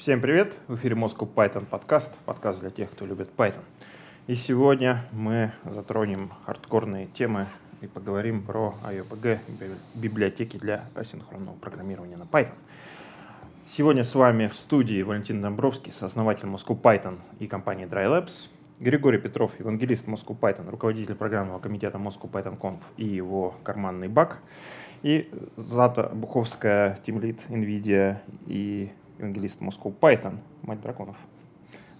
Всем привет! В эфире Moscow Python подкаст, подкаст для тех, кто любит Python. И сегодня мы затронем хардкорные темы и поговорим про IOPG, библиотеки для асинхронного программирования на Python. Сегодня с вами в студии Валентин Домбровский, сооснователь Moscow Python и компании Dry Labs, Григорий Петров, евангелист Moscow Python, руководитель программного комитета Moscow Python Conf и его карманный баг, и Злата Обуховская, team lead NVIDIA и евангелист Moscow Python, мать драконов,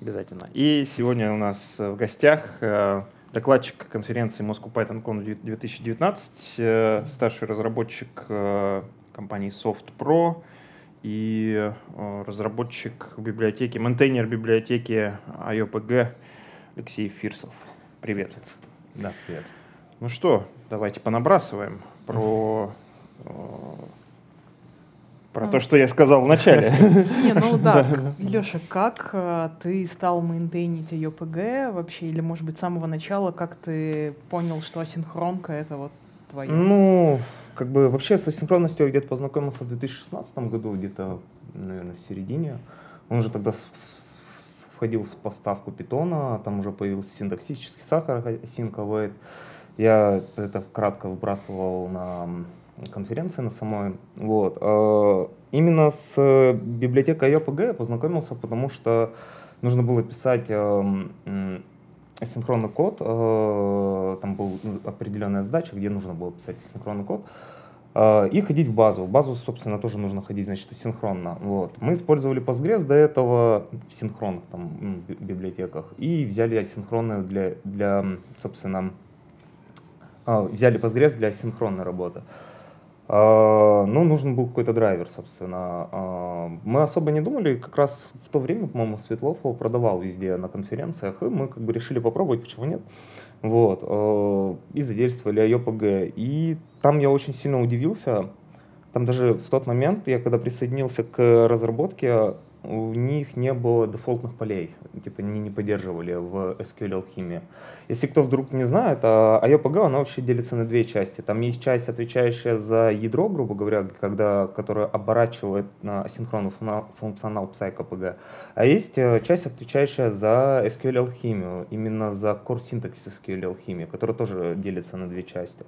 обязательно. И сегодня у нас в гостях э, докладчик конференции Moscow Python Con 2019, э, старший разработчик э, компании Soft Pro и разработчик библиотеки, maintainer библиотеки aiopg Алексей Фирсов. Привет. Да, привет. Ну что, давайте понабрасываем про про то, что я сказал в начале. Не, ну да, Леша, как э, ты стал мейнтейнить ее ПГ вообще? Или, может быть, с самого начала, как ты понял, что асинхронка — это вот твое? Ну, как бы вообще с асинхронностью я где-то познакомился в 2016 году, где-то, наверное, в середине. Он уже тогда входил в поставку питона, там уже появился синтаксический сахар, async await. Я это кратко выбрасывал на конференции на самой. Вот. А, именно с библиотекой IOPG я познакомился, потому что нужно было писать эм, асинхронный код. Э, там была определенная задача, где нужно было писать асинхронный код. Э, и ходить в базу. В базу, собственно, тоже нужно ходить, значит, асинхронно. Вот. Мы использовали Postgres до этого в синхронных там, библиотеках и взяли асинхронную для, для собственно, а, взяли Postgres для асинхронной работы. А, ну, нужен был какой-то драйвер, собственно. А, мы особо не думали, как раз в то время, по-моему, Светлов его продавал везде на конференциях, и мы как бы решили попробовать, почему нет. Вот. А, и задействовали IOPG. И там я очень сильно удивился. Там даже в тот момент, я когда присоединился к разработке, у них не было дефолтных полей, типа они не поддерживали в SQL алхимии. Если кто вдруг не знает, а IOPG, она вообще делится на две части. Там есть часть, отвечающая за ядро, грубо говоря, когда, которая оборачивает на асинхронный функционал PsyCPG, а есть э, часть, отвечающая за SQL алхимию, именно за core синтаксис SQL алхимии, которая тоже делится на две части.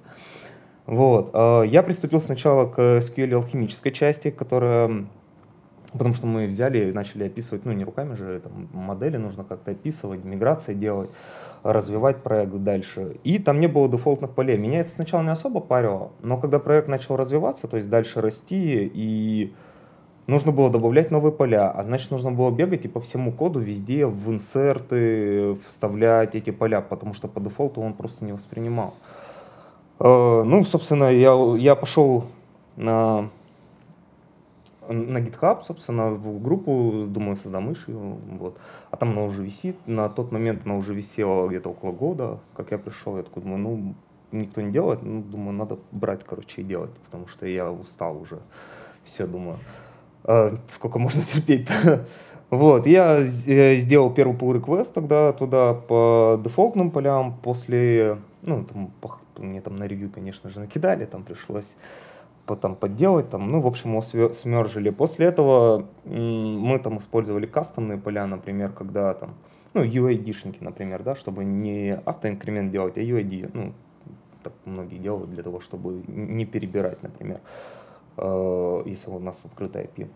Вот. Э, я приступил сначала к SQL алхимической части, которая Потому что мы взяли и начали описывать, ну не руками же, там, модели нужно как-то описывать, миграции делать, развивать проект дальше. И там не было дефолтных полей. Меня это сначала не особо парило, но когда проект начал развиваться, то есть дальше расти, и нужно было добавлять новые поля, а значит нужно было бегать и по всему коду везде в инсерты вставлять эти поля, потому что по дефолту он просто не воспринимал. Э, ну, собственно, я, я пошел на на GitHub, собственно, в группу, думаю, создам ишью, вот. А там она уже висит. На тот момент она уже висела где-то около года, как я пришел. Я такой думаю, ну, никто не делает, ну, думаю, надо брать, короче, и делать, потому что я устал уже. Все, думаю, э, сколько можно терпеть-то. Вот, я сделал первый pull request тогда туда по дефолтным полям, после, ну, там, мне там на ревью, конечно же, накидали, там пришлось там подделать, там, ну, в общем, его смержили. После этого мы там использовали кастомные поля, например, когда там, ну, UID-шники, например, да, чтобы не автоинкремент делать, а UID, ну, так многие делают для того, чтобы не перебирать, например, э, если у нас открытая IP.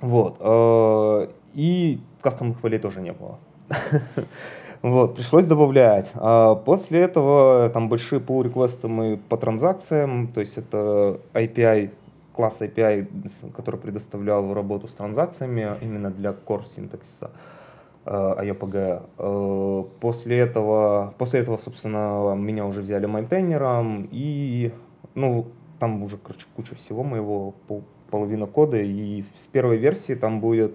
Вот. Э, и кастомных полей тоже не было. Вот, пришлось добавлять. А после этого там большие pull реквесты мы по транзакциям, то есть это API, класс API, который предоставлял работу с транзакциями именно для core синтаксиса IOPG. А а, после этого, после этого, собственно, меня уже взяли майнтейнером, и, ну, там уже, короче, куча всего моего, половина кода, и с первой версии там будет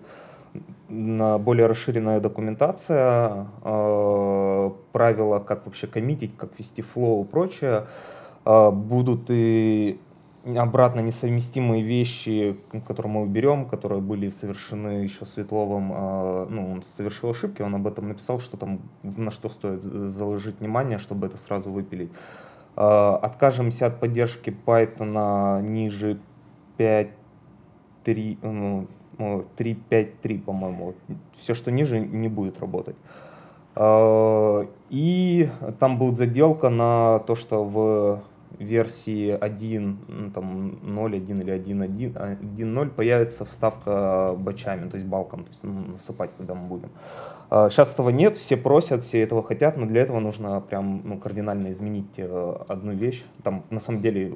более расширенная документация, э, правила, как вообще коммитить, как вести флоу и прочее, э, будут и обратно несовместимые вещи, которые мы уберем, которые были совершены еще Светловым, э, ну, он совершил ошибки, он об этом написал, что там, на что стоит заложить внимание, чтобы это сразу выпилить. Откажемся от поддержки Python ниже 5.3, ну, 3.5.3, по-моему. Все, что ниже, не будет работать. А, и там будет заделка на то, что в версии 1, ну, там 0.1 или 1.1, 1.0 появится вставка бачами, то есть балком, то есть ну, насыпать, когда мы будем. Сейчас этого нет, все просят, все этого хотят, но для этого нужно прям ну, кардинально изменить э, одну вещь. Там на самом деле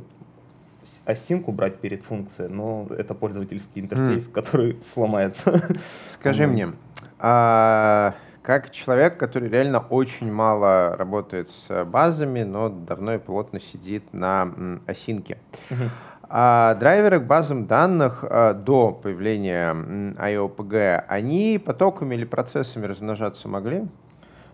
осинку брать перед функцией, но это пользовательский интерфейс, mm. который сломается. Скажи мне, а как человек, который реально очень мало работает с базами, но давно и плотно сидит на осинке. Uh-huh. А драйверы к базам данных а, до появления IOPG, они потоками или процессами размножаться могли?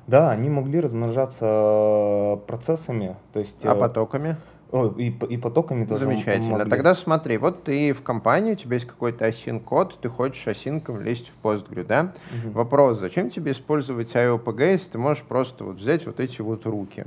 Да, они могли размножаться э, процессами, то есть. А э, потоками? О, и, и потоками тоже Замечательно. Могли. Тогда смотри, вот ты в компании, у тебя есть какой-то осин-код, ты хочешь осинком лезть в Postgre, да? Угу. Вопрос, зачем тебе использовать IOPG, если ты можешь просто вот взять вот эти вот руки?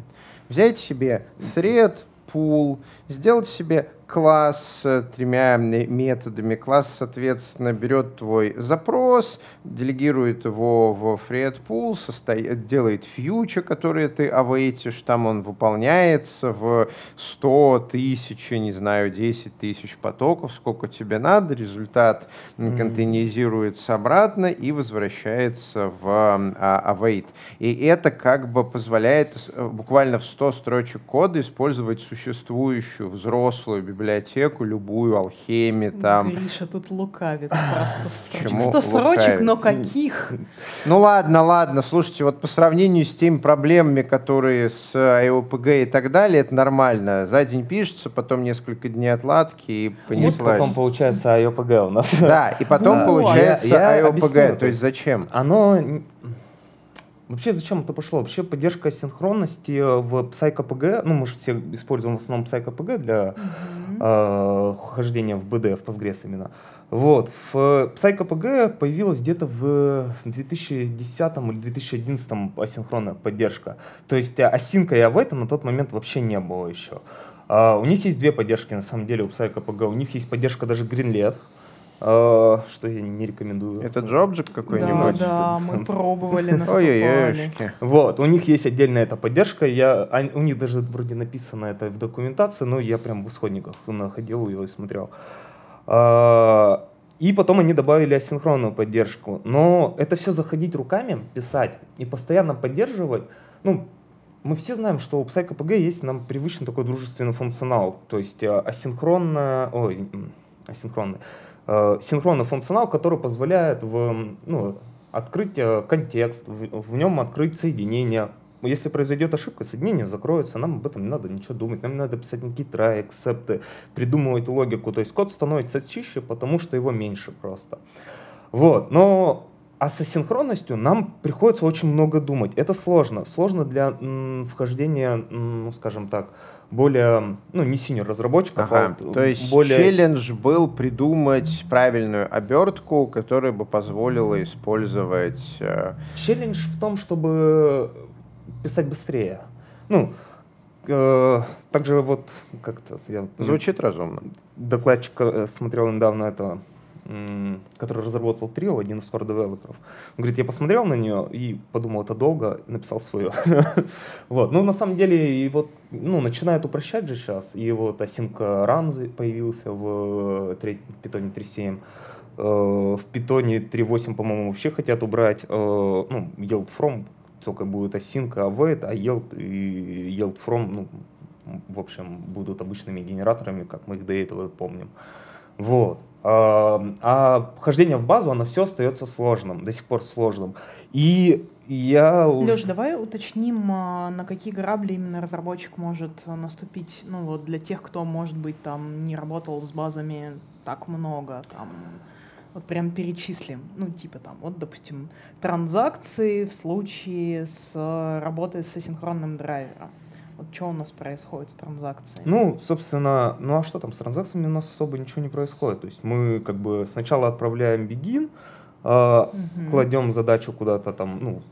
Взять себе thread, pool, сделать себе класс тремя методами. Класс, соответственно, берет твой запрос, делегирует его в thread pool, состоит, делает фьючер, который ты await, там он выполняется в 100 тысяч, не знаю, 10 тысяч потоков, сколько тебе надо, результат mm-hmm. контейнеризируется обратно и возвращается в а, await. И это как бы позволяет э, буквально в 100 строчек кода использовать существующую взрослую библиотеку, любую, алхеми там. Гриша тут лукавит просто строчек. 100 строчек, но каких? Ну ладно, ладно, слушайте, вот по сравнению с теми проблемами, которые с IOPG и так далее, это нормально. За день пишется, потом несколько дней отладки и понеслась. Вот потом получается IOPG у нас. Да, и потом получается IOPG. То есть зачем? Оно Вообще, зачем это пошло? Вообще, поддержка синхронности в PsychoPG, ну, мы же все используем в основном PsychoPG для. Э, хождения в BD, в Postgres именно. Вот, в PsychoPG появилась где-то в 2010 или 2011 асинхронная поддержка. То есть асинка и авейта на тот момент вообще не было еще. Uh, у них есть две поддержки, на самом деле, у PsychoPG. У них есть поддержка даже Greenlet, а, что я не рекомендую. Это джобджик какой-нибудь? Да, да, мы пробовали, наступали. Вот, у них есть отдельная эта поддержка. Я, у них даже вроде написано это в документации, но я прям в исходниках находил ее и смотрел. А, и потом они добавили асинхронную поддержку. Но это все заходить руками, писать и постоянно поддерживать, ну, мы все знаем, что у PsychoPG есть нам привычный такой дружественный функционал. То есть а, асинхронно, ой, асинхронный, Э, синхронный функционал, который позволяет в, ну, открыть э, контекст, в, в нем открыть соединение. Если произойдет ошибка, соединение закроется, нам об этом не надо ничего думать, нам не надо писать никакие try, акцепты, придумывать логику. То есть код становится чище, потому что его меньше просто. Вот, но а с асинхронностью нам приходится очень много думать. Это сложно. Сложно для м, вхождения, м, ну, скажем так, более, ну, не senior разработчиков, ага. а То есть более... челлендж был придумать правильную обертку, которая бы позволила использовать... Э... Челлендж в том, чтобы писать быстрее. Ну, э, также вот как-то... Я, Звучит разумно. Докладчик э, смотрел недавно это который разработал трио, один из core девелоперов. Он говорит, я посмотрел на нее и подумал, это долго, и написал свое. вот. Ну, на самом деле, и вот, ну, начинают упрощать же сейчас, и вот Async Run появился в Python 3.7, э, в Python 3.8, по-моему, вообще хотят убрать, э, ну, yield from, только будет async, await, а yield и yield from, ну, в общем, будут обычными генераторами, как мы их до этого помним. Вот. А вхождение в базу, оно все остается сложным, до сих пор сложным. И я... Леш, давай уточним, а, на какие грабли именно разработчик может наступить, ну вот для тех, кто, может быть, там не работал с базами так много, там, вот прям перечислим, ну типа там, вот, допустим, транзакции в случае с работой с асинхронным драйвером. Вот что у нас происходит с транзакциями? Ну, собственно, ну а что там, с транзакциями у нас особо ничего не происходит. То есть мы как бы сначала отправляем begin, э, Мгм. кладем задачу куда-то там, ну,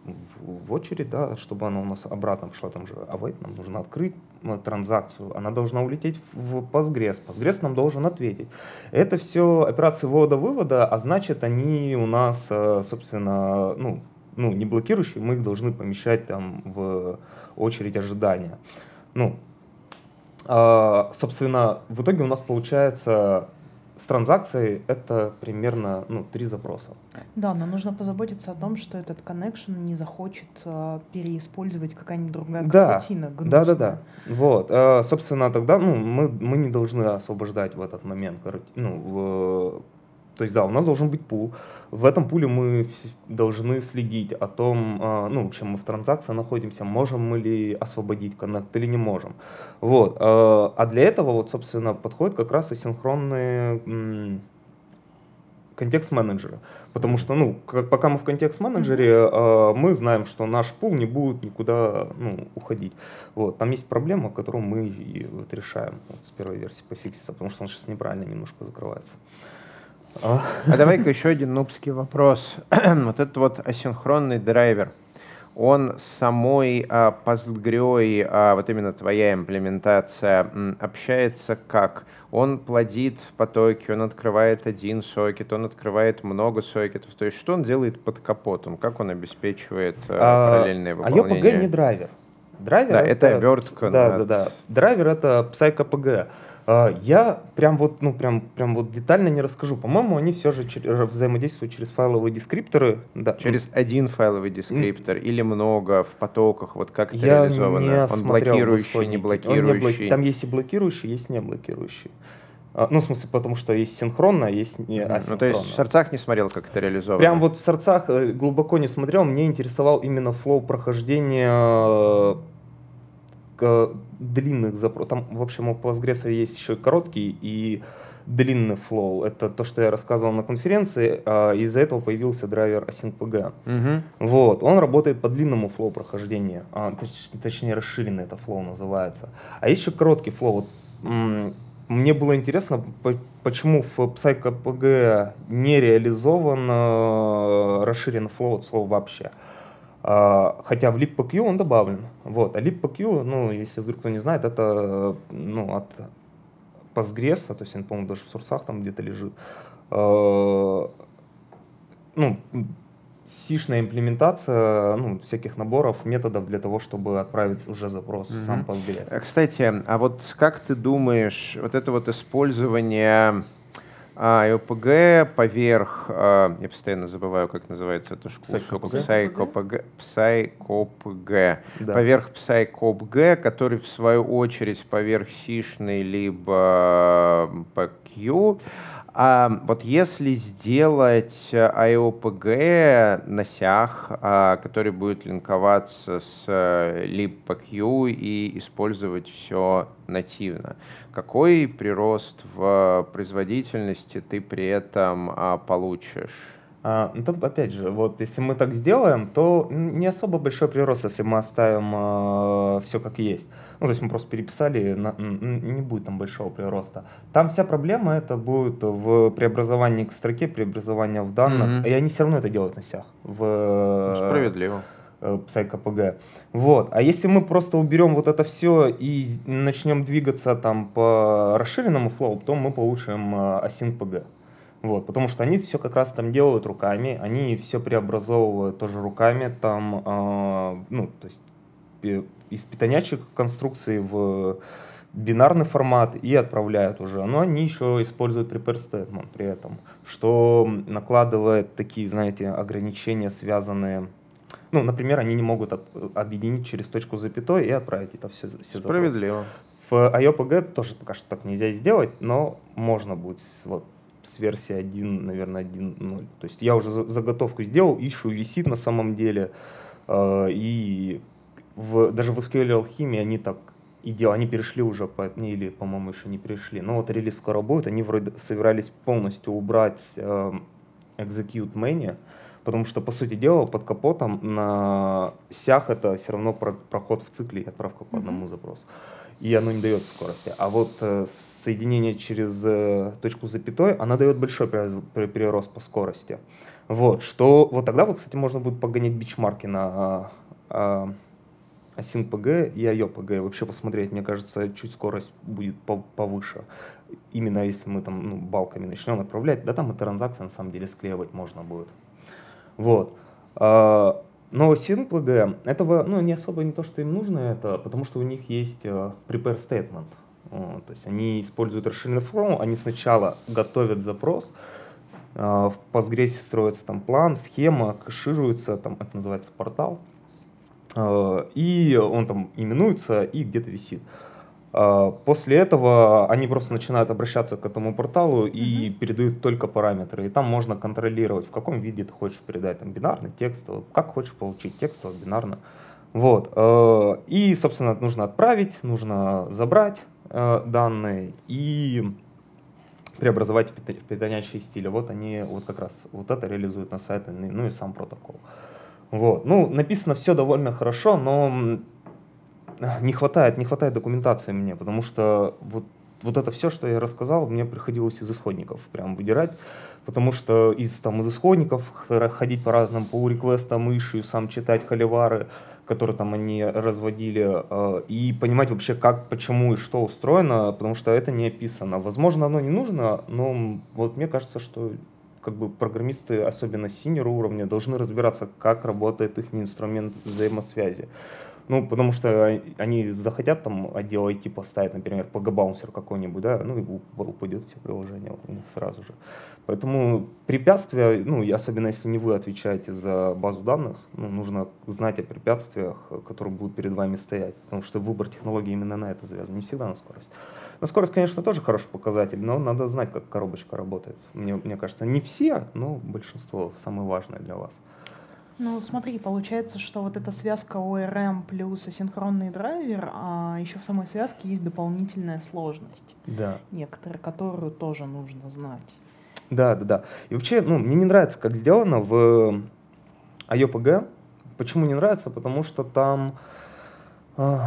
в, очередь, да, чтобы она у нас обратно шла, там же await, нам нужно открыть э, транзакцию, она должна улететь в Postgres, Postgres нам должен ответить. Это все операции ввода-вывода, а значит, они у нас, э, собственно, ну, ну, не блокирующие, мы их должны помещать там в очередь ожидания. Ну, а, собственно, в итоге у нас получается с транзакцией это примерно ну, три запроса. Да, но нужно позаботиться о том, что этот коннекшн не захочет а, переиспользовать какая-нибудь другая Да, корпоратина Да, да, да. Вот. а, собственно, тогда ну, мы, мы не должны освобождать в этот момент. корот- Ну, в- то есть, да, у нас должен быть пул. В этом пуле мы должны следить о том, а, ну, в общем, мы в транзакции находимся, можем мы ли освободить коннект или не можем. Вот. а, А для этого, вот, собственно, подходят как раз асинхронные контекст-менеджеры. Потому что, ну, как- пока мы в контекст-менеджере, э, мы знаем, что наш пул не будет никуда ну, уходить. Вот. Там есть проблема, которую мы и вот решаем вот, с первой версии пофикситься, потому что он сейчас неправильно немножко закрывается. А, А давай-ка еще один нубский вопрос. вот этот вот асинхронный драйвер, он самой а, Postgre, а, вот именно твоя имплементация, общается как? Он плодит потоки, он открывает один сокет, он открывает много сокетов. То есть что он делает под капотом? Как он обеспечивает а, а, параллельное а выполнение? EOPG не драйвер. Драйвер Да, это обертка Да, над- да, да. Драйвер это PsyKPG. А, Я прям вот, ну, прям, прям вот детально не расскажу. По-моему, они все же чер- взаимодействуют через файловые дескрипторы. Да. Через один файловый дескриптор или много в потоках? Вот как это Я реализовано? не он смотрел блокирующий, не. Он блокирующий? Там есть и блокирующий, есть не блокирующий. А, Ну, в смысле, потому что есть синхронно, а есть не Мгм. Ну, асинхронно. то есть в сердцах не смотрел, как это реализовано? Прям вот в сердцах э, глубоко не смотрел, мне интересовал именно флоу прохождения э, длинных запросов. Там, в общем, у Postgres есть еще и короткий и длинный flow. Это то, что я рассказывал на конференции. а Из-за этого появился драйвер asyncpg. Мгм. Вот, он работает по длинному flow прохождения, а, точ- точнее расширенный это flow называется. А есть еще короткий flow. Вот, мне было интересно, по- почему в psycopg не реализован э, расширенный flow от слова вообще. Хотя в LibPQ он добавлен. Вот. А LibPQ, ну, если вдруг кто не знает, это ну, от Postgres, то есть он, по-моему, даже в сурсах там где-то лежит. Э, Ну, сишная имплементация ну, всяких наборов, методов для того, чтобы отправить уже запрос в сам. Postgres. Кстати, а вот как ты думаешь, вот это вот использование а, ОПГ поверх, а, я постоянно забываю, как называется эта школа? PsychoPG, PsychoPG, Да. поверх PsychoPG, который в свою очередь поверх сишный либо PQ. А вот если сделать IOPG на сях, а, который будет линковаться с э, libpq и использовать все нативно, какой прирост в производительности ты при этом а, получишь? А, ну, там, опять же, вот если мы так сделаем, то не особо большой прирост, если мы оставим все как есть. Ну, то есть мы просто переписали, на- не будет там большого прироста. Там вся проблема это будет в преобразовании к строке, преобразования в данных, Мгм. и они все равно это делают на сях. В, Справедливо. э, PsychoPG. Вот. А если мы просто уберем вот это все и начнем двигаться там по расширенному флоу, то мы получим э, AsyncPG. Вот, потому что они все как раз там делают руками, они все преобразовывают тоже руками, там, э, ну, то есть из питонячек конструкции в бинарный формат и отправляют уже. Но они еще используют prepare statement при этом, что накладывает такие, знаете, ограничения, связанные ну, например, они не могут от- объединить через точку запятой и отправить это все, все запросы. Справедливо. В IOPG тоже пока что так нельзя сделать, но можно будет вот, с версии 1, наверное, 1.0. То есть я уже за- заготовку сделал, ищу, висит на самом деле. э, И в, даже в SQL Alchemy они так и делали, они перешли уже, по, или, по-моему, еще не перешли. Но вот релиз скоро будет, они вроде собирались полностью убрать э, execute many, потому что, по сути дела, под капотом на сях это все равно про- проход в цикле и отправка по одному запросу. И оно не дает скорости. А вот э, соединение через э, точку запятой, она дает большой прирост- при- прирост по скорости. Вот, что вот тогда вот, кстати, можно будет погонять бичмарки на а, а, AsynPG и IOPG. Вообще посмотреть, мне кажется, чуть скорость будет повыше. Именно если мы там ну, балками начнем отправлять, да там и транзакции на самом деле склеивать можно будет. Вот. А, но SynPG, этого ну, не особо не то, что им нужно это, потому что у них есть э, prepare statement. То есть они используют расширенный форму, они сначала готовят запрос, э, в Postgres строится там план, схема, кэшируется, там это называется портал, и он там именуется и где-то висит. А, после этого они просто начинают обращаться к этому порталу и mm-hmm. передают только параметры. И там можно контролировать, в каком виде ты хочешь передать, там, бинарный, текстовый, как хочешь получить текстовый, бинарно. Вот. А, и, собственно, нужно отправить, нужно забрать данные и преобразовать в питонящие стили. Вот они вот как раз вот это реализуют на сайте, ну и сам протокол. Вот. Ну, написано все довольно хорошо, но не хватает, не хватает документации мне, потому что вот, вот это все, что я рассказал, мне приходилось из исходников прям выдирать, потому что из, там, из исходников ходить по разным по реквестам, ишью, сам читать холивары, которые там они разводили, э, и понимать вообще, как, почему и что устроено, потому что это не описано. Возможно, оно не нужно, но вот мне кажется, что как бы программисты, особенно синер уровня, должны разбираться, как работает их инструмент взаимосвязи. Ну, потому что они захотят там отдел IT поставить, например, PG-баунсер какой-нибудь, да, ну и упадет все них сразу же. Поэтому препятствия, ну, и особенно если не вы отвечаете за базу данных, ну, нужно знать о препятствиях, которые будут перед вами стоять, потому что выбор технологии именно на это завязан, не всегда на скорость. На скорость, конечно, тоже хороший показатель, но надо знать, как коробочка работает. Мне, мне кажется, не все, но большинство самое важное для вас. Ну, смотри, получается, что вот эта связка ORM плюс асинхронный драйвер, а еще в самой связке есть дополнительная сложность. Да. Некоторые, которую тоже нужно знать. Да, да, да. И вообще, ну, мне не нравится, как сделано в IOPG. Почему не нравится? Потому что там, э,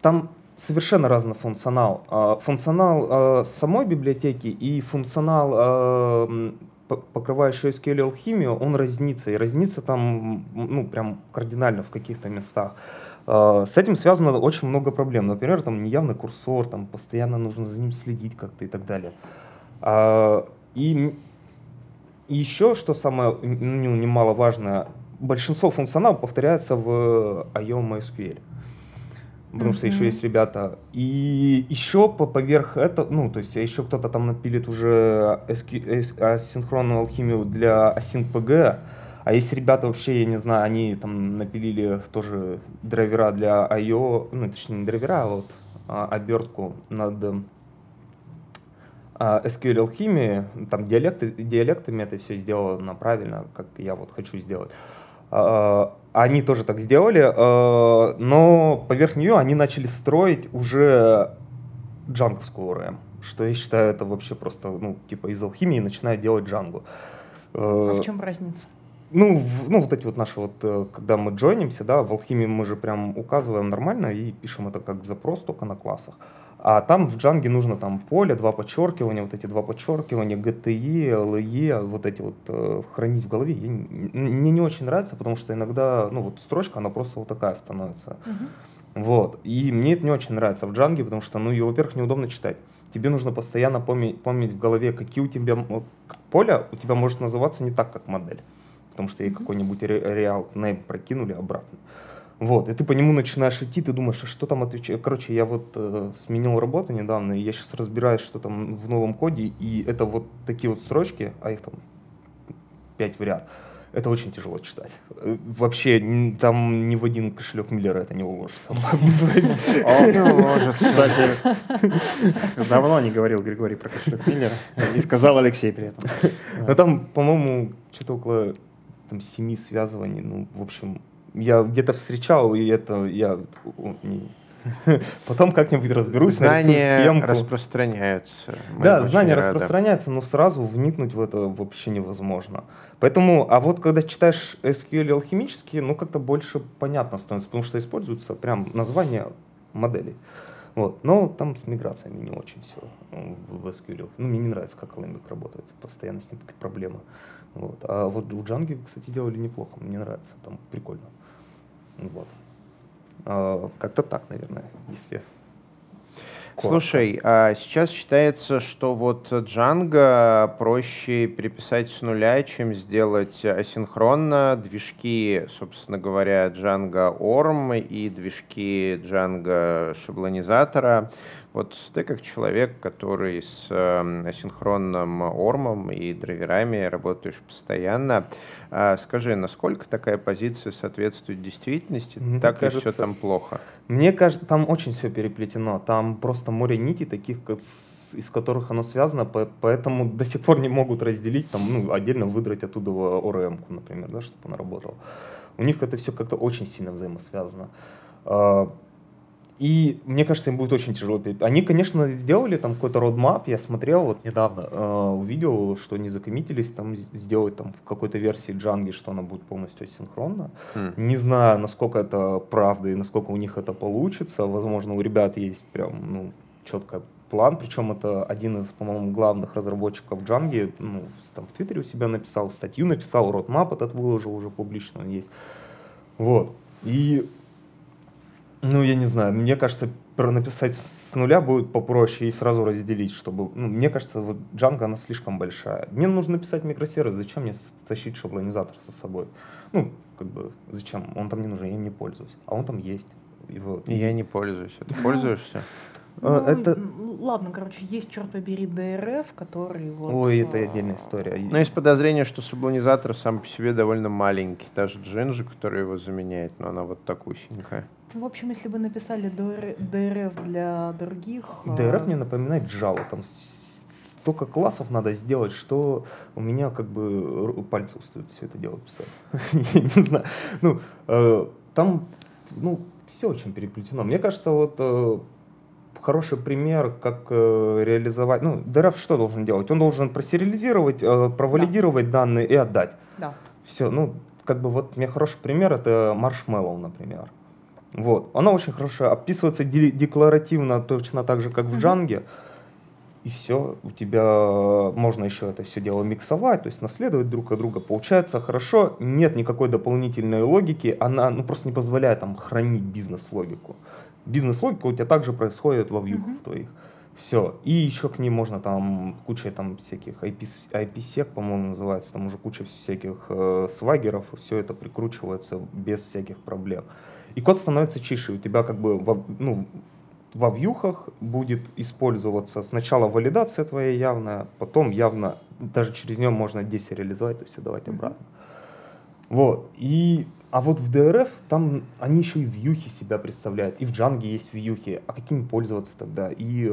там совершенно разный функционал. Э, функционал э, самой библиотеки и функционал э, покрывающий SQL алхимию, он разнится. И разнится там, ну, прям кардинально в каких-то местах. А, с этим связано очень много проблем. Например, там неявный курсор, там постоянно нужно за ним следить как-то и так далее. А, и еще, что самое ну, немаловажное, большинство функционала повторяется в IOM SQL потому что еще есть ребята. И еще по поверх этого, ну, то есть еще кто-то там напилит уже асинхронную алхимию для async.pg, а есть ребята вообще, я не знаю, они там напилили тоже драйвера для I.O., ну, точнее, не драйвера, а вот а, обертку над а, SQL алхимии, там диалекты, диалектами это все сделано правильно, как я вот хочу сделать. А, они тоже так сделали, а, но поверх нее они начали строить уже джанговскую ORM, что я считаю это вообще просто, ну, типа из алхимии начинают делать джангу. А в чем разница? Ну, ну, вот эти вот наши вот, э, когда мы джойнимся, да, в алхимии мы же прям указываем нормально и пишем это как запрос только на классах. А там в Django нужно там поле, два подчеркивания, вот эти два подчеркивания, GTE, LE, вот эти вот э, хранить в голове. Я, мне не очень нравится, потому что иногда, ну вот строчка, она просто вот такая становится. Uh-huh. Вот. И мне это не очень нравится в Django, потому что, ну, ее, во-первых, неудобно читать. Тебе нужно постоянно помнить, помнить в голове, какие у тебя поля у тебя может называться не так, как модель. Потому что ей uh-huh. какой-нибудь реал name прокинули обратно. Вот, и ты по нему начинаешь идти, ты думаешь, а что там отвечать. Короче, я вот э, сменил работу недавно, и я сейчас разбираюсь, что там в новом коде, и это вот такие вот строчки, а их там пять в ряд. Это очень тяжело читать. Э, вообще, там ни в один кошелек Миллера это не уложится. Он может, кстати. Давно не говорил Григорий про кошелек Миллера. И сказал Алексей при этом. Ну там, по-моему, что-то около там, семи связываний. Ну, в общем, я где-то встречал, и это я Потом как-нибудь разберусь, знания схемку. распространяются. да, знания рады. распространяются, но сразу вникнуть в это вообще невозможно. Поэтому, а вот когда читаешь SQL алхимические, ну как-то больше понятно становится, потому что используются прям названия моделей. Вот. Но там с миграциями не очень все в SQL. Ну, мне не нравится, как Lambic работает. Постоянно с ним проблемы. Вот. А вот у Джанги, кстати, делали неплохо, мне нравится, там прикольно. Вот. А, как-то так, наверное, если. Слушай, а сейчас считается, что вот Django проще переписать с нуля, чем сделать асинхронно. Движки, собственно говоря, Django ORM и движки Django шаблонизатора вот ты как человек, который с э, асинхронным ормом и драйверами работаешь постоянно, э, скажи, насколько такая позиция соответствует действительности? Мне так кажется, ли все там плохо? Мне кажется, там очень все переплетено. Там просто море нитей, таких, из которых оно связано, поэтому до сих пор не могут разделить, там, ну, отдельно выдрать оттуда ORM, например, да, чтобы она работала. У них это все как-то очень сильно взаимосвязано. И мне кажется, им будет очень тяжело. Они, конечно, сделали там какой-то родмап, я смотрел вот недавно, э, увидел, что они закоммитились там сделать там в какой-то версии Джанги, что она будет полностью асинхронна. Mm. Не знаю, насколько это правда и насколько у них это получится. Возможно, у ребят есть прям, ну, четкий план, причем это один из, по-моему, главных разработчиков Джанги, ну, там в Твиттере у себя написал, статью написал, родмап этот выложил уже публично, он есть. Вот. И ну, я не знаю, мне кажется, написать с нуля будет попроще и сразу разделить, чтобы... Ну, мне кажется, вот Django, она слишком большая. Мне нужно написать микросервис, зачем мне тащить шаблонизатор со собой? Ну, как бы, зачем? Он там не нужен, я им не пользуюсь. А он там есть. И вот. И я не пользуюсь. А ты пользуешься? Ну, это... Ладно, короче, есть, черт побери, ДРФ, который вот... Ой, это а, отдельная история. Но есть подозрение, что шаблонизатор сам по себе довольно маленький. Даже Джинджи, который его заменяет, но она вот такусенькая. В общем, если бы написали ДРФ для других... ДРФ а, мне напоминает Java. Там столько классов надо сделать, что у меня как бы пальцы устают все это дело писать. Я не знаю. Ну, э, там, ну, все очень переплетено. Мне кажется, вот э, хороший пример, как э, реализовать. Ну, DRF что должен делать? Он должен просериализировать, э, провалидировать да. данные и отдать. Да. Все, ну, как бы вот у меня хороший пример, это Marshmallow, например. Вот. Она очень хорошо описывается декларативно, точно так же, как в Джанге. И все, у тебя можно еще это все дело миксовать, то есть наследовать друг от друга. Получается хорошо, нет никакой дополнительной логики, она ну, просто не позволяет там хранить бизнес-логику бизнес-логика у тебя также происходит во вьюхах mm-hmm. твоих. Все. И еще к ним можно там куча там всяких IP, IPsec, по-моему, называется, там уже куча всяких э, свагеров, и все это прикручивается без всяких проблем. И код становится чище. У тебя как бы во, ну, во вьюхах будет использоваться сначала валидация твоя явная, потом явно даже через нее можно десериализовать, то есть отдавать обратно. Вот. И а вот в DRF там они еще и вьюхи себя представляют, и в Джанге есть вьюхи. А какими пользоваться тогда? И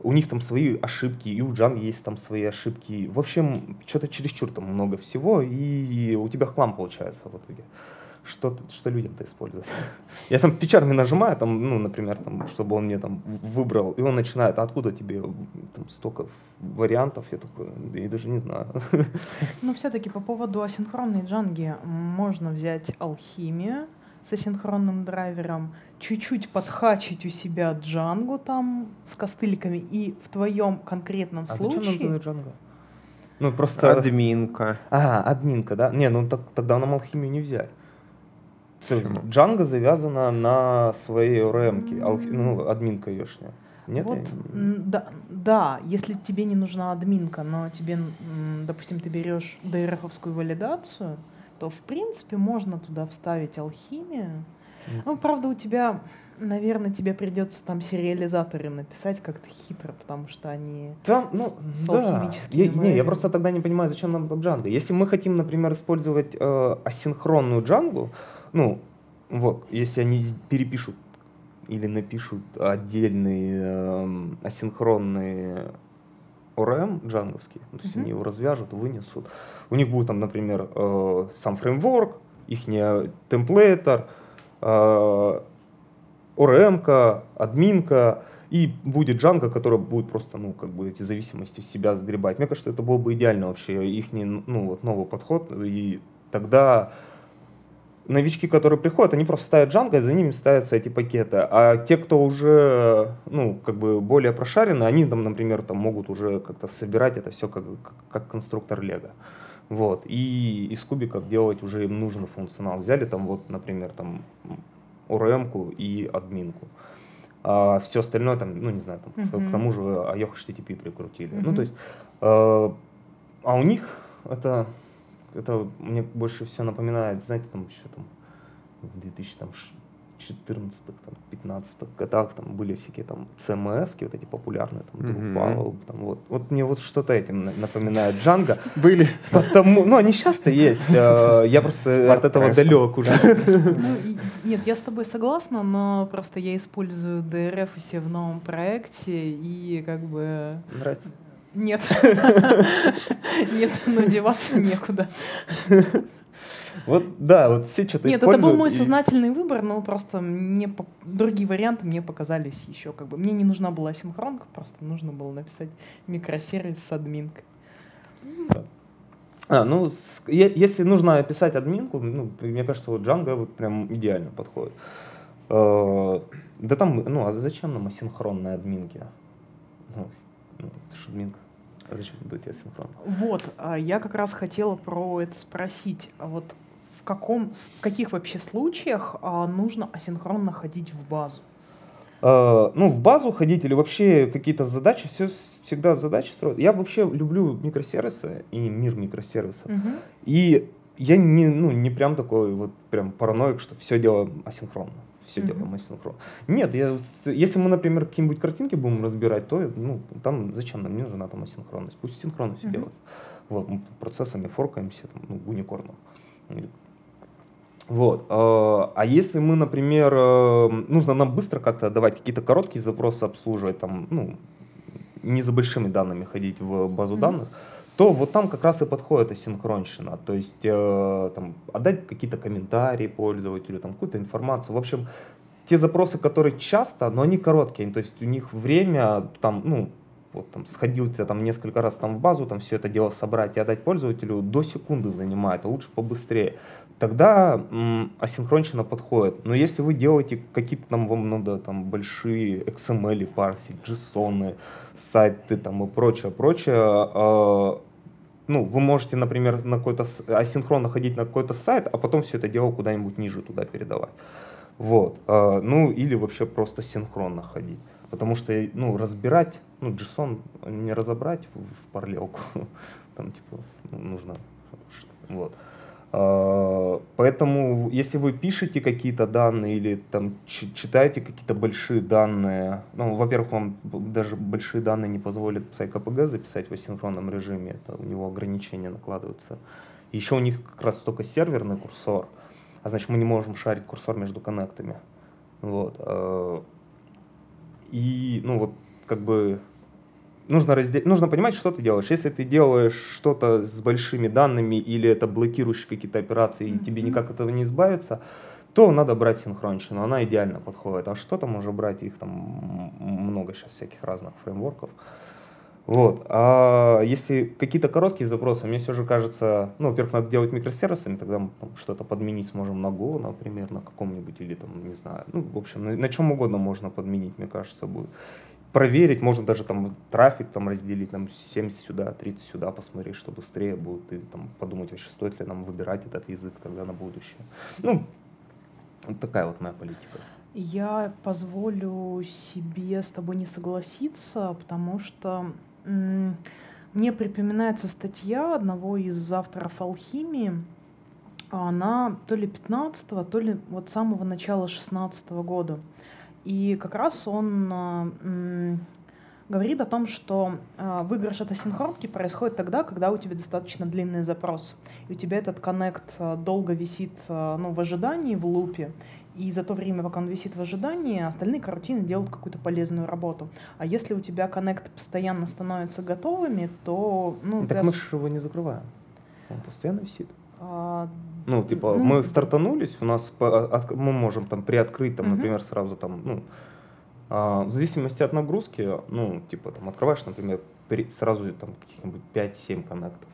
у них там свои ошибки, и у Джанга есть там свои ошибки. В общем, что-то чересчур там много всего, и у тебя хлам получается в итоге что, что людям-то использовать. Я там печарми нажимаю, там, ну, например, там, чтобы он мне там выбрал, и он начинает, а откуда тебе там столько вариантов? Я такой, я даже не знаю. Ну, все-таки по поводу асинхронной джанги можно взять алхимию с асинхронным драйвером, чуть-чуть подхачить у себя джангу там с костыльками, и в твоем конкретном а случае... Зачем нам джанга? Ну, просто... Админка. А, админка, да? Не, ну так, тогда нам алхимию не взять. То есть Django завязана на своей ORM, ну, админка ешня. Нет? Вот, да, да, если тебе не нужна админка, но тебе, допустим, ты берешь DRF-овскую валидацию, то в принципе можно туда вставить алхимию. Ну, правда, у тебя, наверное, тебе придется там сериализаторы написать как-то хитро, потому что они там, ну, с да. Я, не, я просто тогда не понимаю, зачем нам Django. Если мы хотим, например, использовать э, асинхронную Django, ну, вот, если они перепишут или напишут отдельный э, асинхронный ORM джанговский, ну, то есть mm-hmm. они его развяжут, вынесут. У них будет там, например, э, сам фреймворк, их темплейтер, э, ORM, админка, и будет Django, которая будет просто, ну, как бы эти зависимости в себя сгребать. Мне кажется, это было бы идеально вообще, их, ну, вот новый подход, и тогда новички, которые приходят, они просто ставят Django, и за ними ставятся эти пакеты. А те, кто уже, ну, как бы более прошарены, они там, например, там могут уже как-то собирать это все как, как, как конструктор Лего. Вот. И из кубиков делать уже им нужный функционал. Взяли там вот, например, там ORM и админку. А все остальное там, ну не знаю, там, Мгм. к тому же IOH HTTP прикрутили. Ну Мгм. то есть, э, а у них это, это мне больше всего напоминает, знаете, там еще там в 2014 там, 15 годах там были всякие там CMS, вот эти популярные, там. Drupal, там, вот. Вот мне вот что-то этим на- напоминает Django. Были. Потому, ну, они часто есть. э, Я просто от этого далек уже. Ну, нет, я с тобой согласна, но просто я использую DRF у себя в новом проекте, и как бы Нравится? Нет. Нет, но деваться некуда. Вот, да, вот все что-то Нет, это был мой и- сознательный выбор, но просто мне по- другие варианты мне показались еще как бы. Мне не нужна была синхронка, просто нужно было написать микросервис с админкой. А, ну, с- е- если нужно описать админку, ну, мне кажется, вот Django вот прям идеально подходит. Э, Да там, ну, а зачем нам асинхронные админки? Ну, ну, это ж админка. А зачем быть асинхронно? Вот, а я как раз хотела про это спросить. А вот в каком, в каких вообще случаях а, нужно асинхронно ходить в базу? Э, ну, в базу ходить или вообще какие-то задачи, все, всегда задачи строят. Я вообще люблю микросервисы и мир микросервисов. Мгм. И я не, ну, не прям такой вот прям параноик, что все делаем асинхронно. Все Мгм. делаем асинхронно. Нет, я, если мы, например, какие-нибудь картинки будем разбирать, то ну, там зачем нам не нужна там асинхронность? Пусть синхронно все Мгм. делается. Вот, мы процессами форкаемся, там, ну, уникорном. Вот. э, А если мы, например, э, нужно нам быстро как-то давать какие-то короткие запросы обслуживать, там, ну, не за большими данными ходить в базу Мгм. данных, то вот там как раз и подходит асинхронщина. То есть э, там, отдать какие-то комментарии пользователю, там, какую-то информацию. В общем, те запросы, которые часто, но они короткие. То есть у них время там, ну, вот там сходил ты там несколько раз там в базу, там все это дело собрать и отдать пользователю до секунды занимает, а лучше побыстрее. Тогда м, асинхронщина подходит. Но если вы делаете какие-то там, вам надо там большие XML парсить, JSON, сайты там и прочее, прочее, э, ну, вы можете, например, на какой-то асинхронно ходить на какой-то сайт, а потом все это дело куда-нибудь ниже туда передавать. Вот. э, ну, или вообще просто синхронно ходить. Потому что, ну, разбирать, ну, JSON не разобрать в, в параллелку. Там, типа, ну, нужно. Вот. А, Поэтому, если вы пишете какие-то данные или там чи- читаете какие-то большие данные, ну, во-первых, вам даже большие данные не позволит PsyKPG записать в асинхронном режиме, это у него ограничения накладываются. Еще у них как раз только серверный курсор, а значит мы не можем шарить курсор между коннектами. Вот. а, И, ну вот, как бы нужно, разде... нужно понимать, что ты делаешь. Если ты делаешь что-то с большими данными или это блокирующие какие-то операции, и тебе Мгм. никак от этого не избавиться, то надо брать синхронщину, она идеально подходит. А что там уже брать, их там много сейчас всяких разных фреймворков. Вот. А если какие-то короткие запросы, мне все же кажется, ну, во-первых, надо делать микросервисами, тогда мы там что-то подменить сможем на Go, например, на каком-нибудь, или там, не знаю, ну, в общем, на, на чем угодно можно подменить, мне кажется, будет. Проверить, можно даже там трафик там разделить, там 70 сюда, 30 сюда, посмотреть, что быстрее будет, и там подумать вообще, стоит ли нам выбирать этот язык тогда на будущее. Ну, вот такая вот моя политика. Я позволю себе с тобой не согласиться, потому что мне припоминается статья одного из авторов алхимии. Она то ли 15 то ли вот самого начала 16 года. И как раз он а, говорит о том, что а, выигрыш от асинхронки происходит тогда, когда у тебя достаточно длинный запрос. И у тебя этот коннект а, долго висит ну, в ожидании, в лупе. И за то время, пока он висит в ожидании, остальные карутины делают какую-то полезную работу. А если у тебя коннекты постоянно становятся готовыми, то... Ну, так ты мы же его не закрываем. Он постоянно висит. А, Ну, типа, Ну, мы стартанулись, у нас по- от- мы можем там приоткрыть, там, Мгм. например, сразу там, ну, а, в зависимости от нагрузки, ну, типа, там, открываешь, например, при- сразу там каких-нибудь 5-7 коннектов.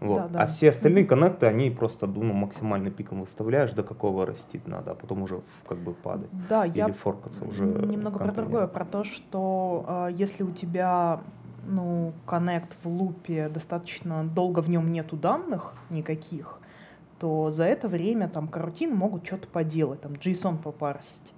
Вот. Да, да. А все остальные коннекты, они просто, ну, максимальным пиком выставляешь, до какого растить надо, а потом уже как бы падать. да, Или я форкаться уже. немного про другое, про то, что а, если у тебя ну, connect в лупе достаточно долго в нем нету данных никаких, то за это время там карутин могут что-то поделать, там JSON попарсить.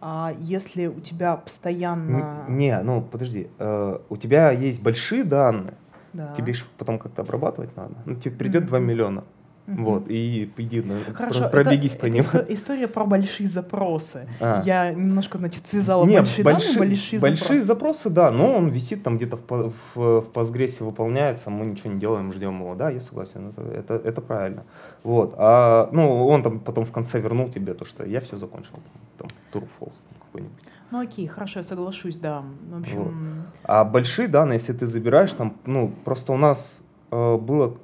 А если у тебя постоянно... Не, ну подожди, э, у тебя есть большие данные, Да. тебе их потом как-то обрабатывать надо. Ну, тебе придет Мгм. 2 миллиона. Вот, и иди, Хорошо, про- это- пробегись по это ним. исто- история про большие запросы. А. Я немножко, значит, связала Не, большие данные, большие, большие запросы. запросы, да, но он висит там где-то в, в, в Postgres выполняется, мы ничего не делаем, ждем его. Да, я согласен, это, это, это правильно. Вот, а, ну, он там потом в конце вернул тебе то, что я все закончил, там, там true, false там какой-нибудь. Ну окей, хорошо, я соглашусь, да. В общем, А большие данные, если ты забираешь, там, ну, просто у нас э, было,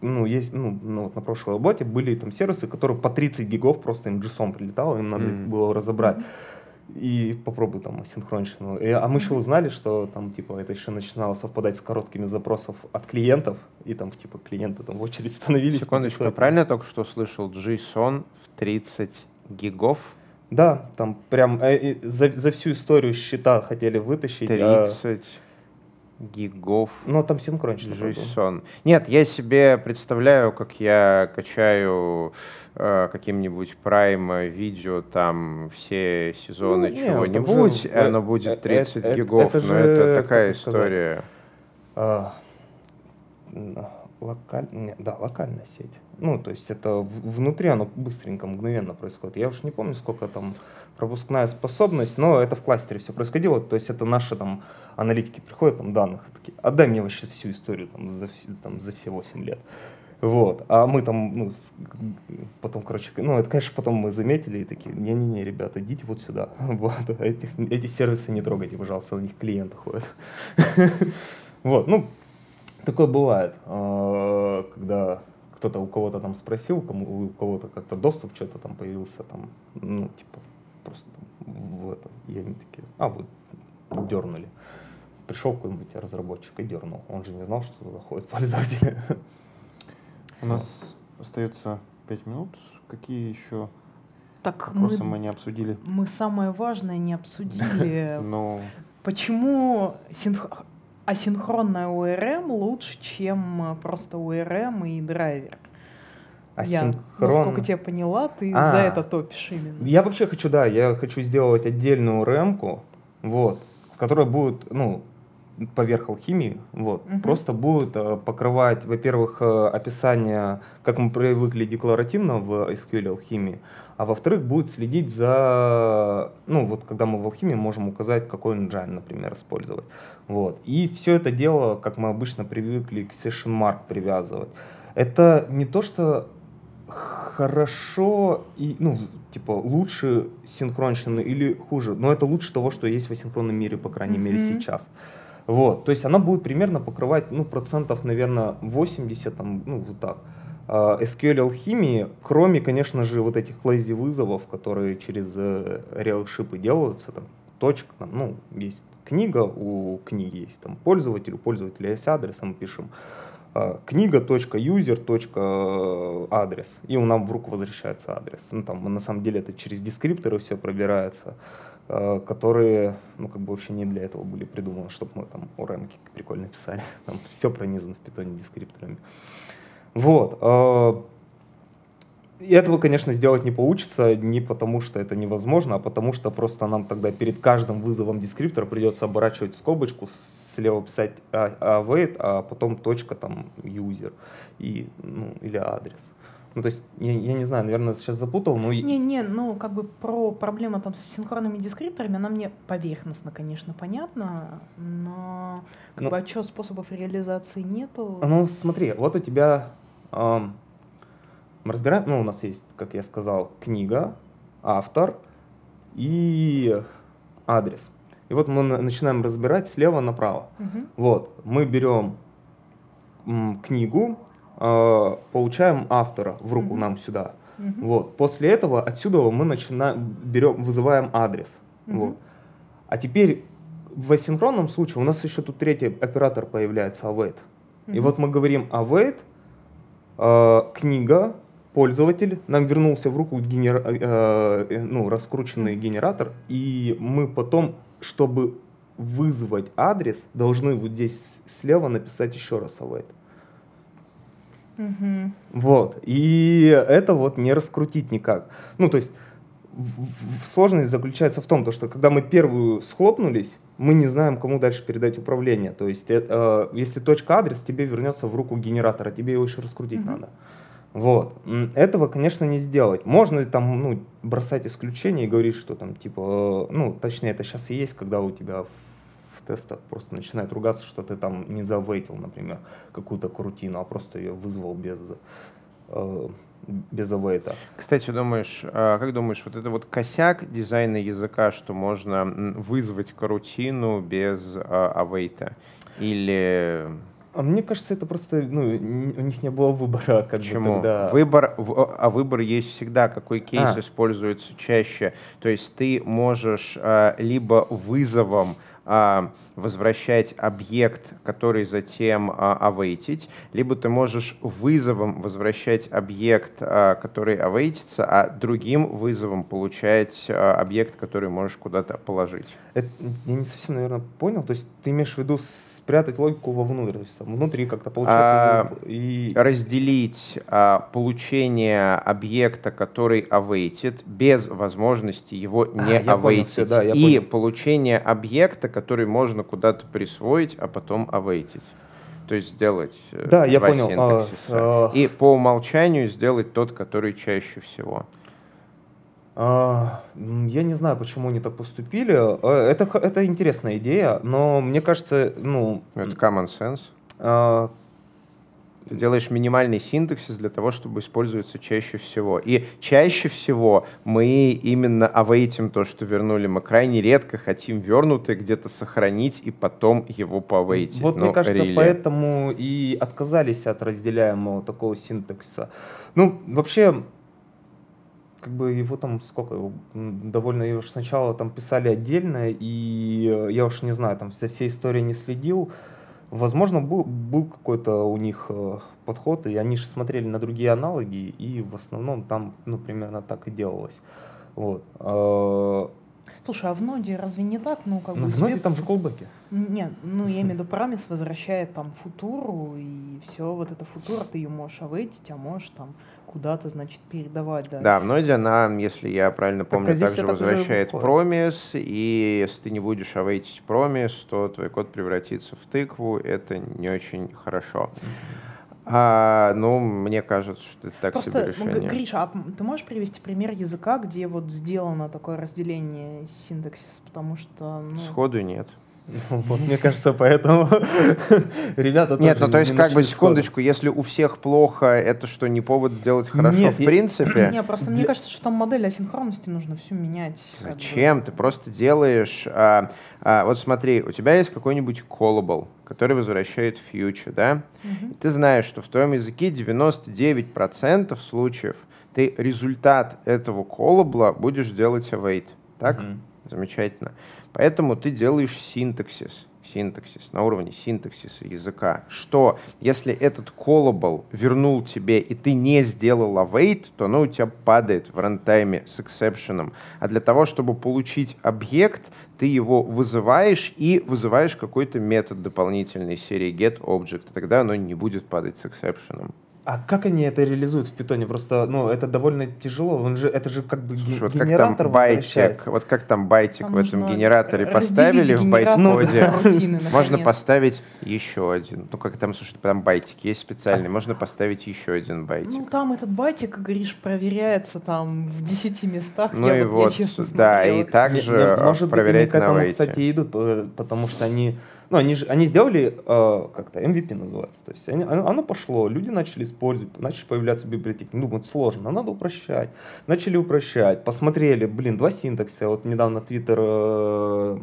ну, есть, ну, ну, вот на прошлой работе были там сервисы, которые по 30 гигов просто им JSON прилетало, им надо Мгм. было разобрать. И попробуй там асинхронщину. И- а мы еще узнали, что там, типа, это еще начинало совпадать с короткими запросов от клиентов, и там, типа, клиенты там в очередь становились. Секундочку, я правильно только что слышал? JSON в 30 гигов? Да, там прям э, э, за, за всю историю счета хотели вытащить. а- 30 гигов но там правда. JSON. Нет, я себе представляю, как я качаю э, каким-нибудь Prime видео, там все сезоны Ну, чего-нибудь, и же, оно э, будет э, 30 э, гигов. это но же, это такая это история. А, локаль... не, да, локальная сеть. Ну, то есть это внутри оно быстренько, мгновенно происходит. Я уж не помню, сколько там пропускная способность, но это в кластере все происходило. То есть это наши там аналитики приходят, там данных, такие, отдай мне вообще всю историю там, за, там, за все 8 лет. Вот, а мы там, ну, потом, короче, ну, это, конечно, потом мы заметили и такие, не-не-не, ребята, идите вот сюда, вот, этих, эти сервисы не трогайте, пожалуйста, на них клиенты ходят. Вот, ну, такое бывает, а, когда кто-то у кого-то там спросил, кому, у кого-то как-то доступ что-то там появился, там, ну, типа, просто там в это, и они такие, а, вот, дернули. Пришел какой-нибудь разработчик и дернул. Он же не знал, что туда ходят пользователи. У нас остается 5 минут. Какие еще так вопросы мы мы, не обсудили? мы самое важное не обсудили. Ну, Почему синх- асинхронная ORM лучше, чем просто ORM и драйвер? Я, Асинхрон- насколько тебя поняла, ты А. за это топишь именно. Я вообще хочу, да, я хочу сделать отдельную ремку, вот, которая будет, ну, поверх алхимии, вот, Мгм. просто будет э, покрывать, во-первых, э, описание, как мы привыкли декларативно в SQL алхимии, а во-вторых, будет следить за, ну, вот, когда мы в алхимии можем указать, какой engine, например, использовать, вот, и все это дело, как мы обычно привыкли к session mark привязывать, это не то, что хорошо и, ну, типа, лучше синхронщины или хуже, но это лучше того, что есть в асинхронном мире, по крайней мере, Мгм. сейчас. Вот, то есть она будет примерно покрывать, ну, процентов, наверное, 80, там, ну, вот так. А, SQL алхимии, кроме, конечно же, вот этих lazy вызовов, которые через э, реалшипы делаются, там, точка, там, ну, есть книга, у книги есть там пользователь, у пользователя есть адрес, а мы пишем а, книга.user.адрес, и он нам в руку возвращается адрес. Ну, там, на самом деле это через дескрипторы все пробирается, а, которые, ну, как бы вообще не для этого были придуманы, чтобы мы там ORM прикольно писали. Там все пронизано в питоне дескрипторами. Вот. И этого, конечно, сделать не получится не потому, что это невозможно, а потому что просто нам тогда перед каждым вызовом дескриптора придется оборачивать скобочку, слева писать а- await, а потом точка там user и, ну, или адрес. Ну, то есть, я, я не знаю, наверное, сейчас запутал, но... Не-не, ну, как бы про проблему там с синхронными дескрипторами, она мне поверхностно, конечно, понятна, но как Ну- бы отчет способов реализации нету. Ну, смотри, вот у тебя... мы разбираем, ну, у нас есть, как я сказал, книга, автор и адрес. И вот мы на- начинаем разбирать слева направо. Мгм. Вот, мы берем книгу, э, получаем автора в руку Мгм. нам сюда. Мгм. Вот, после этого отсюда мы начинаем, берем, вызываем адрес. Мгм. Вот. А теперь в асинхронном случае у нас еще тут третий оператор появляется, await. И Мгм. вот мы говорим await, э, книга, пользователь, нам вернулся в руку генер- э, э, ну, раскрученный генератор, и мы потом, чтобы вызвать адрес, должны вот здесь слева написать еще раз await. Мгм. Вот. И это вот не раскрутить никак. Ну, то есть сложность заключается в том, то, что когда мы первую схлопнулись, мы не знаем, кому дальше передать управление. То есть, э, э, если точка адрес тебе вернется в руку генератора, тебе его еще раскрутить Мгм. надо. Вот. Этого, конечно, не сделать. Можно там, ну, бросать исключения и говорить, что там, типа, э, ну, точнее, это сейчас и есть, когда у тебя в, в тестах просто начинают ругаться, что ты там не завейтил, например, какую-то крутину, а просто ее вызвал без, э, без авейта. Кстати, думаешь, а, как думаешь, вот это вот косяк дизайна языка, что можно вызвать карутину без а, авейта? Или А мне кажется, это просто, ну, у них не было выбора, как бы почему? тогда. Выбор, а выбор есть всегда. Какой кейс А. используется чаще? То есть ты можешь а, либо вызовом а, возвращать объект, который затем а, авейтить, либо ты можешь вызовом возвращать объект, а, который авейтится, а другим вызовом получать а, объект, который можешь куда-то положить. Это, я не совсем, наверное, понял. То есть ты имеешь в виду спрятать логику вовнутрь, то есть там внутри как-то А, получается. и... разделить а, получение объекта, который авейтит, без возможности его А, не понял, авейтить. да, и понял. получение объекта, который можно куда-то присвоить, а потом авейтить. То есть сделать э, Да, я понял. А, синтаксиса. а, И по умолчанию сделать тот, который чаще всего. А, Я не знаю, почему они так поступили. А, Это, это интересная идея, но мне кажется, ну, Это common sense. а, Ты делаешь минимальный синтаксис для того, чтобы использоваться чаще всего. И чаще всего мы именно авейтим то, что вернули. Мы крайне редко хотим вернутое где-то сохранить и потом его поавейтить. вот Ну, мне кажется, really. поэтому и отказались от разделяемого такого синтаксиса. Ну, вообще, как бы его там сколько, довольно его ж сначала там писали отдельно, и э, я уж не знаю, там за всей историей не следил. Возможно, был, был какой-то у них э, подход, и они же смотрели на другие аналоги, и в основном там, ну, примерно так и делалось. Вот. Слушай, а в ноде разве не так? Ну, как Ну, бы в тебе ноде там же колбеки. Нет, ну я имею в виду парамис возвращает там футуру, и все, вот эта футура, ты ее можешь авейтить, а можешь там куда-то, значит, передавать, да. Да, в ноде она, если я правильно Так, а помню, также возвращает промис, и если ты не будешь авейтить промис, то твой код превратится в тыкву, это не очень хорошо. А, ну, мне кажется, что это так Просто, себе решение. Гриша, а ты можешь привести пример языка, где вот сделано такое разделение синтаксис? Потому что, ну, Сходу нет. Ну, Вот, мне кажется, поэтому ребята Нет, ну то есть как бы секундочку, если у всех плохо, это что, не повод сделать хорошо Нет, в я- принципе? не, просто мне кажется, что там модель асинхронности нужно всю менять. Зачем? Ты просто делаешь... а, а, вот смотри, у тебя есть какой-нибудь callable, который возвращает future, да? И ты знаешь, что в твоем языке 99% случаев ты результат этого callable будешь делать await. Так? Мгм. Замечательно. Поэтому ты делаешь синтаксис. Синтаксис на уровне синтаксиса языка. Что, если этот callable вернул тебе, и ты не сделал await, то оно у тебя падает в рантайме с эксепшеном. А для того, чтобы получить объект, ты его вызываешь и вызываешь какой-то метод дополнительной серии getObject. и Тогда оно не будет падать с эксепшеном. А как они это реализуют в питоне? Просто, ну, это довольно тяжело. Он же, это же как бы Слушай, вот как генератор там байтик, вот как там байтик Там в этом генераторе поставили в байткоде. рутины, Можно поставить еще один. Ну, как там, слушай, там байтик есть специальный. Можно поставить еще один Ну, байтик. там этот байтик, Гриш, проверяется там в 10 местах. Ну я и вот, я вот, честно да, смотрела. и также может быть, проверять они к этому, на кстати, и идут, э, потому что они, ну, они же, они сделали, э, как-то, MVP называется, то есть они- оно, пошло, люди начали использовать, начали появляться библиотеки, ну, думают, сложно, надо упрощать, начали упрощать, посмотрели, блин, два синтакса, вот недавно Твиттер э,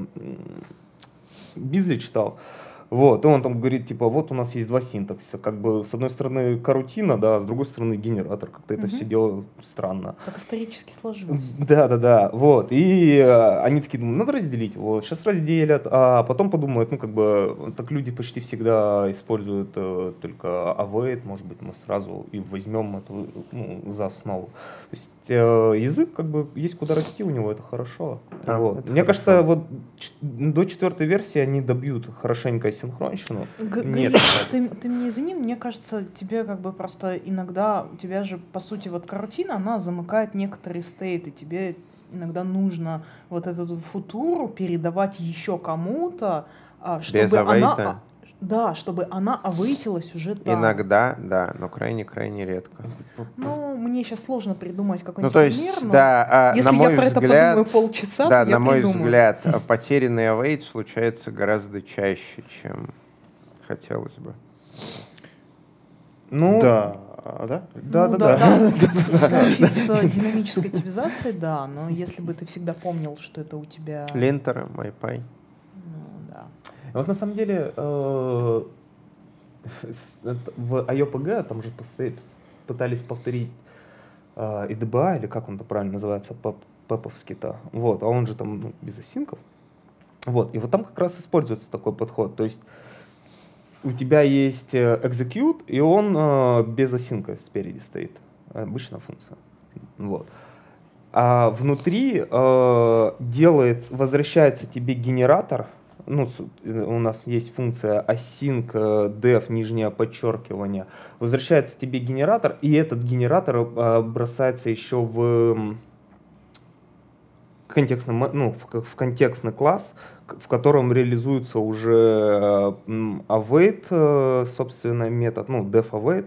Бизли читал, вот, и он там говорит, типа, вот у нас есть два синтаксиса, как бы, с одной стороны, карутина, да, а с другой стороны, генератор, как-то это Мгм. все дело странно. Так исторически сложилось. Да, да, да, вот. И э, они такие думают, надо разделить. Вот, сейчас разделят, а потом подумают, ну, как бы, так люди почти всегда используют э, только await, может быть, мы сразу и возьмем эту, ну, за основу. То есть э, язык, как бы, есть куда расти у него, это хорошо. Да, Вот. это Мне хорошо. кажется, вот до четвертой версии они добьют хорошенько синхронщину. Г- Нет, ты, ты меня извини, мне кажется, тебе как бы просто иногда, у тебя же, по сути, вот карутина, она замыкает некоторые стейты, тебе иногда нужно вот эту футуру передавать еще кому-то, а, чтобы Без она... Да, чтобы она авейтилась уже там. Иногда, да, но крайне-крайне редко. Ну, мне сейчас сложно придумать Ну, какой-нибудь то есть, пример, но да, а, если на мой я про это взгляд, подумаю полчаса, да, то я на мой придумаю. взгляд, а, потерянный авейт случается гораздо чаще, чем хотелось бы. Ну, Да, а, да? Да, Ну да, да. В случае с э, динамической типизацией, да, но если бы ты всегда помнил, что это у тебя... Линтеры, MyPy. Да. Вот на самом деле э, в IOPG там же пытались повторить э, IDBA, или как он это правильно называется, пеп- пеповский-то. Вот, а он же там ну, без осинков. Вот, и вот там как раз используется такой подход. То есть у тебя есть э, execute, и он э, без осинка спереди стоит. Обычная функция. Вот. А внутри э, делает, возвращается тебе генератор. Ну, э, у нас есть функция async э, def, нижнее подчеркивание. Возвращается тебе генератор, и этот генератор э, бросается еще в контекстный, мо- ну, в, контекстный класс, в котором реализуется уже э, await, э, собственно, метод, ну, def await,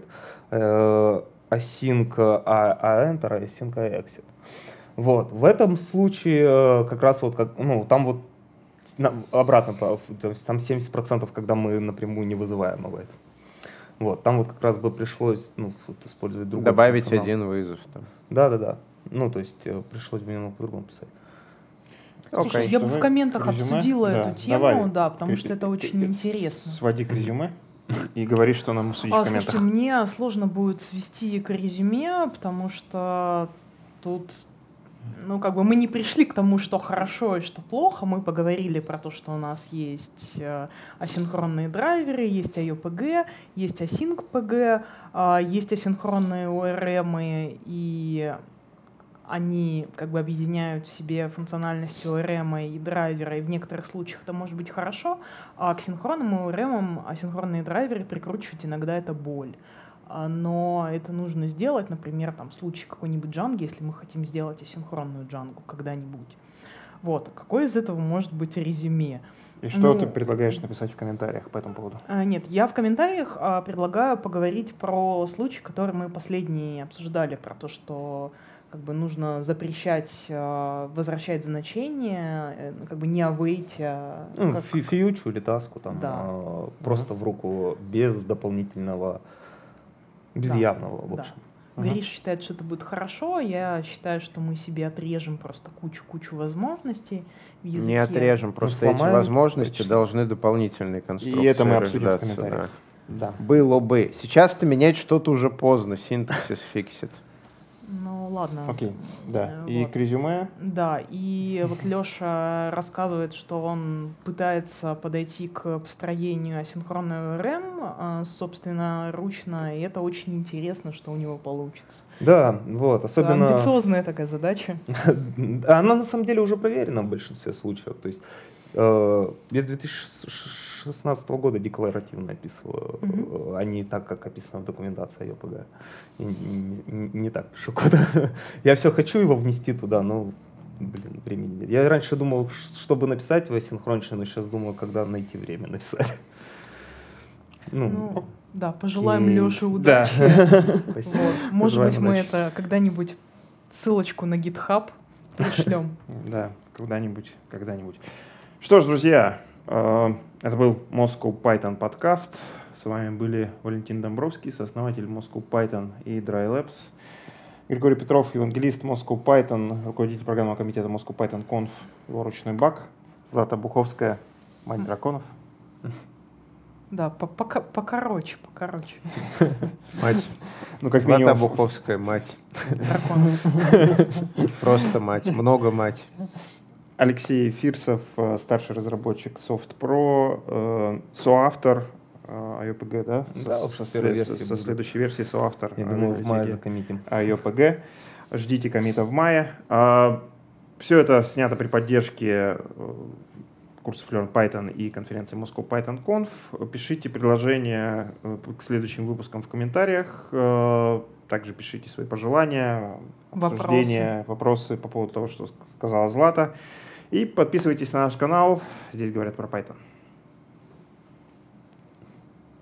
э, async а, а enter, async а exit. Вот. В этом случае э, как раз вот как, ну, там вот обратно, то есть там 70%, когда мы напрямую не вызываем await. Вот, там вот как раз бы пришлось ну, вот использовать другой Добавить функционал. один вызов там. Да, да, да. Ну, то есть э, пришлось бы немного по-другому писать. Слушай, Окей. я бы в комментах резюме. обсудила Да, эту тему, давай. да, потому что Ты- это очень ты- интересно. Своди к резюме и говори, что нам судить А, в комментах. слушайте, мне сложно будет свести к резюме, потому что тут, ну, как бы мы не пришли к тому, что хорошо и что плохо. Мы поговорили про то, что у нас есть э, асинхронные драйверы, есть IOPG, есть async-PG, а, есть асинхронные ORM, и они как бы объединяют в себе функциональность ORM и драйвера, и в некоторых случаях это может быть хорошо, а к синхронным ORM асинхронные драйверы прикручивать иногда это боль. А, Но это нужно сделать, например, там, в случае какой-нибудь джанги, если мы хотим сделать асинхронную джангу когда-нибудь. Вот. Какое из этого может быть резюме? И что ну, ты предлагаешь написать в комментариях по этому поводу? А, Нет, я в комментариях а, предлагаю поговорить про случай, который мы последний обсуждали, про то, что как бы нужно запрещать а, возвращать значение, э, как бы не авейте, а, Ну, как- фьючу или таску там Да. просто в руку без дополнительного, без Да. явного, в Да. общем. Мгм. Гриша считает, что это будет хорошо, я считаю, что мы себе отрежем просто кучу-кучу возможностей в языке. Не отрежем, просто эти сломаем возможности точно. должны дополнительные конструкции это мы обсудим в комментариях. Да. да. Было бы. Сейчас-то менять что-то уже поздно, синтаксис фиксит. Ну ладно. Окей, да. Э, И вот. к резюме Да, и вот Леша рассказывает, что он пытается подойти к построению асинхронного РМ, собственно, ручно, и это очень интересно, что у него получится. Да, вот, особенно... Амбициозная такая задача. Она на самом деле уже проверена в большинстве случаев. То есть э, я с 2016 года декларативно описываю, э, а не так, как описано в документации ОПГ. И Не, не- не так пишу код. Я все хочу его внести туда, но, блин, времени нет. Я раньше думал, чтобы написать в асинхронично, но сейчас думаю, когда найти время написать. Ну, Ну, да, пожелаем окей. Леше Да. удачи. спасибо. Вот. Может быть, мы удачи. это когда-нибудь ссылочку на GitHub пришлем. Да, когда-нибудь, когда-нибудь. Что ж, друзья, это был Moscow Python подкаст. С вами были Валентин Домбровский, сооснователь Moscow Python и Dry Labs. Григорий Петров, евангелист Moscow Python, руководитель программного комитета Moscow Python Conf, его ручной баг. Злата Буховская, мать драконов. Да, по- пока- покороче, покороче. Мать. Ну, как Злата минимум, Буховская, мать. Дракон. Просто мать. Много мать. Алексей Фирсов, э, старший разработчик Soft Pro, э, соавтор э, IOPG, да? Да, Со- со со, версии со следующей версии соавтор. Я думаю, в мае закоммитим. IOPG. Ждите комита в мае. А, Все это снято при поддержке курсов Learn Python и конференции Moscow Python Conf. Пишите предложения к следующим выпускам в комментариях. Также пишите свои пожелания, обсуждения, вопросы, вопросы по поводу того, что сказала Злата. И подписывайтесь на наш канал. Здесь говорят про Python.